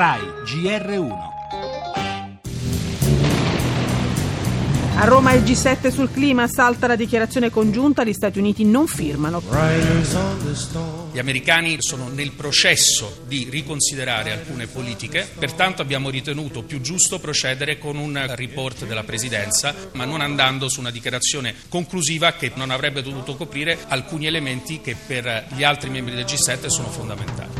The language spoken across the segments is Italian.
RAI GR1 A Roma il G7 sul clima salta la dichiarazione congiunta, gli Stati Uniti non firmano. Gli americani sono nel processo di riconsiderare alcune politiche, pertanto abbiamo ritenuto più giusto procedere con un report della Presidenza, ma non andando su una dichiarazione conclusiva che non avrebbe dovuto coprire alcuni elementi che per gli altri membri del G7 sono fondamentali.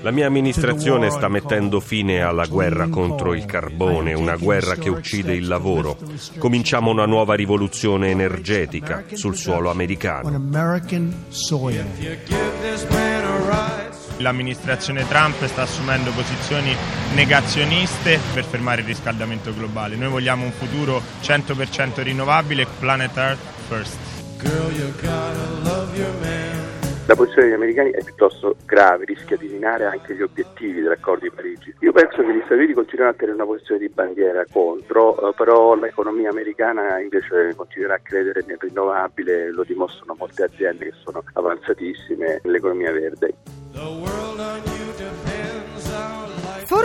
La mia amministrazione sta mettendo fine alla guerra contro il carbone, una guerra che uccide il lavoro. Cominciamo una nuova rivoluzione energetica sul suolo americano. L'amministrazione Trump sta assumendo posizioni negazioniste per fermare il riscaldamento globale. Noi vogliamo un futuro 100% rinnovabile, planet Earth first. Girl, la posizione degli americani è piuttosto grave, rischia di minare anche gli obiettivi dell'accordo di Parigi. Io penso che gli Stati Uniti continueranno a tenere una posizione di bandiera contro, eh, però l'economia americana invece continuerà a credere nel rinnovabile, lo dimostrano molte aziende che sono avanzatissime nell'economia verde.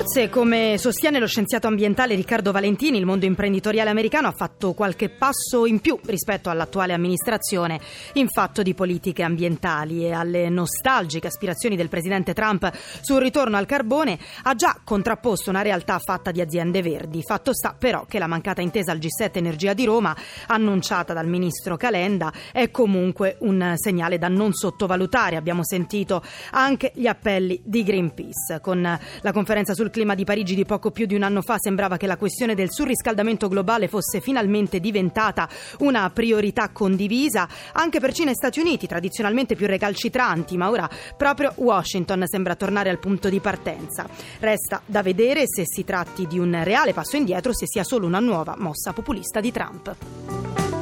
Forse, come sostiene lo scienziato ambientale Riccardo Valentini, il mondo imprenditoriale americano ha fatto qualche passo in più rispetto all'attuale amministrazione in fatto di politiche ambientali e alle nostalgiche aspirazioni del presidente Trump sul ritorno al carbone ha già contrapposto una realtà fatta di aziende verdi. Fatto sta però che la mancata intesa al G7 Energia di Roma, annunciata dal ministro Calenda, è comunque un segnale da non sottovalutare. Abbiamo sentito anche gli appelli di Greenpeace con la conferenza sul clima di Parigi di poco più di un anno fa sembrava che la questione del surriscaldamento globale fosse finalmente diventata una priorità condivisa anche per Cina e Stati Uniti, tradizionalmente più recalcitranti, ma ora proprio Washington sembra tornare al punto di partenza. Resta da vedere se si tratti di un reale passo indietro o se sia solo una nuova mossa populista di Trump.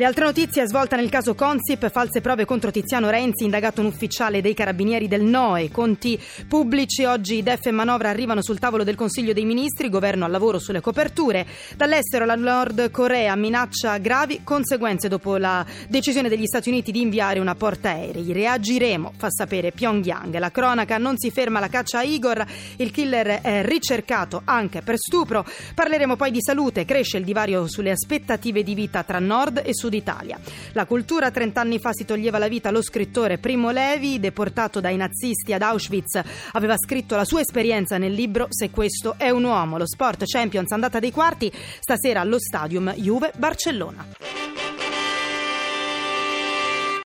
Le altre notizie svolta nel caso Consip, false prove contro Tiziano Renzi, indagato un ufficiale dei carabinieri del NOE, conti pubblici, oggi DEF e manovra arrivano sul tavolo del Consiglio dei Ministri, governo al lavoro sulle coperture. Dall'estero la Nord Corea minaccia gravi conseguenze dopo la decisione degli Stati Uniti di inviare una portaerei. Reagiremo, fa sapere Pyongyang. La cronaca non si ferma la caccia a Igor, il killer è ricercato anche per stupro. Parleremo poi di salute, cresce il divario sulle aspettative di vita tra Nord e Sud Sud Italia. La cultura 30 anni fa si toglieva la vita lo scrittore Primo Levi, deportato dai nazisti ad Auschwitz, aveva scritto la sua esperienza nel libro Se questo è un uomo. Lo Sport Champions andata dei quarti, stasera allo stadium Juve-Barcellona.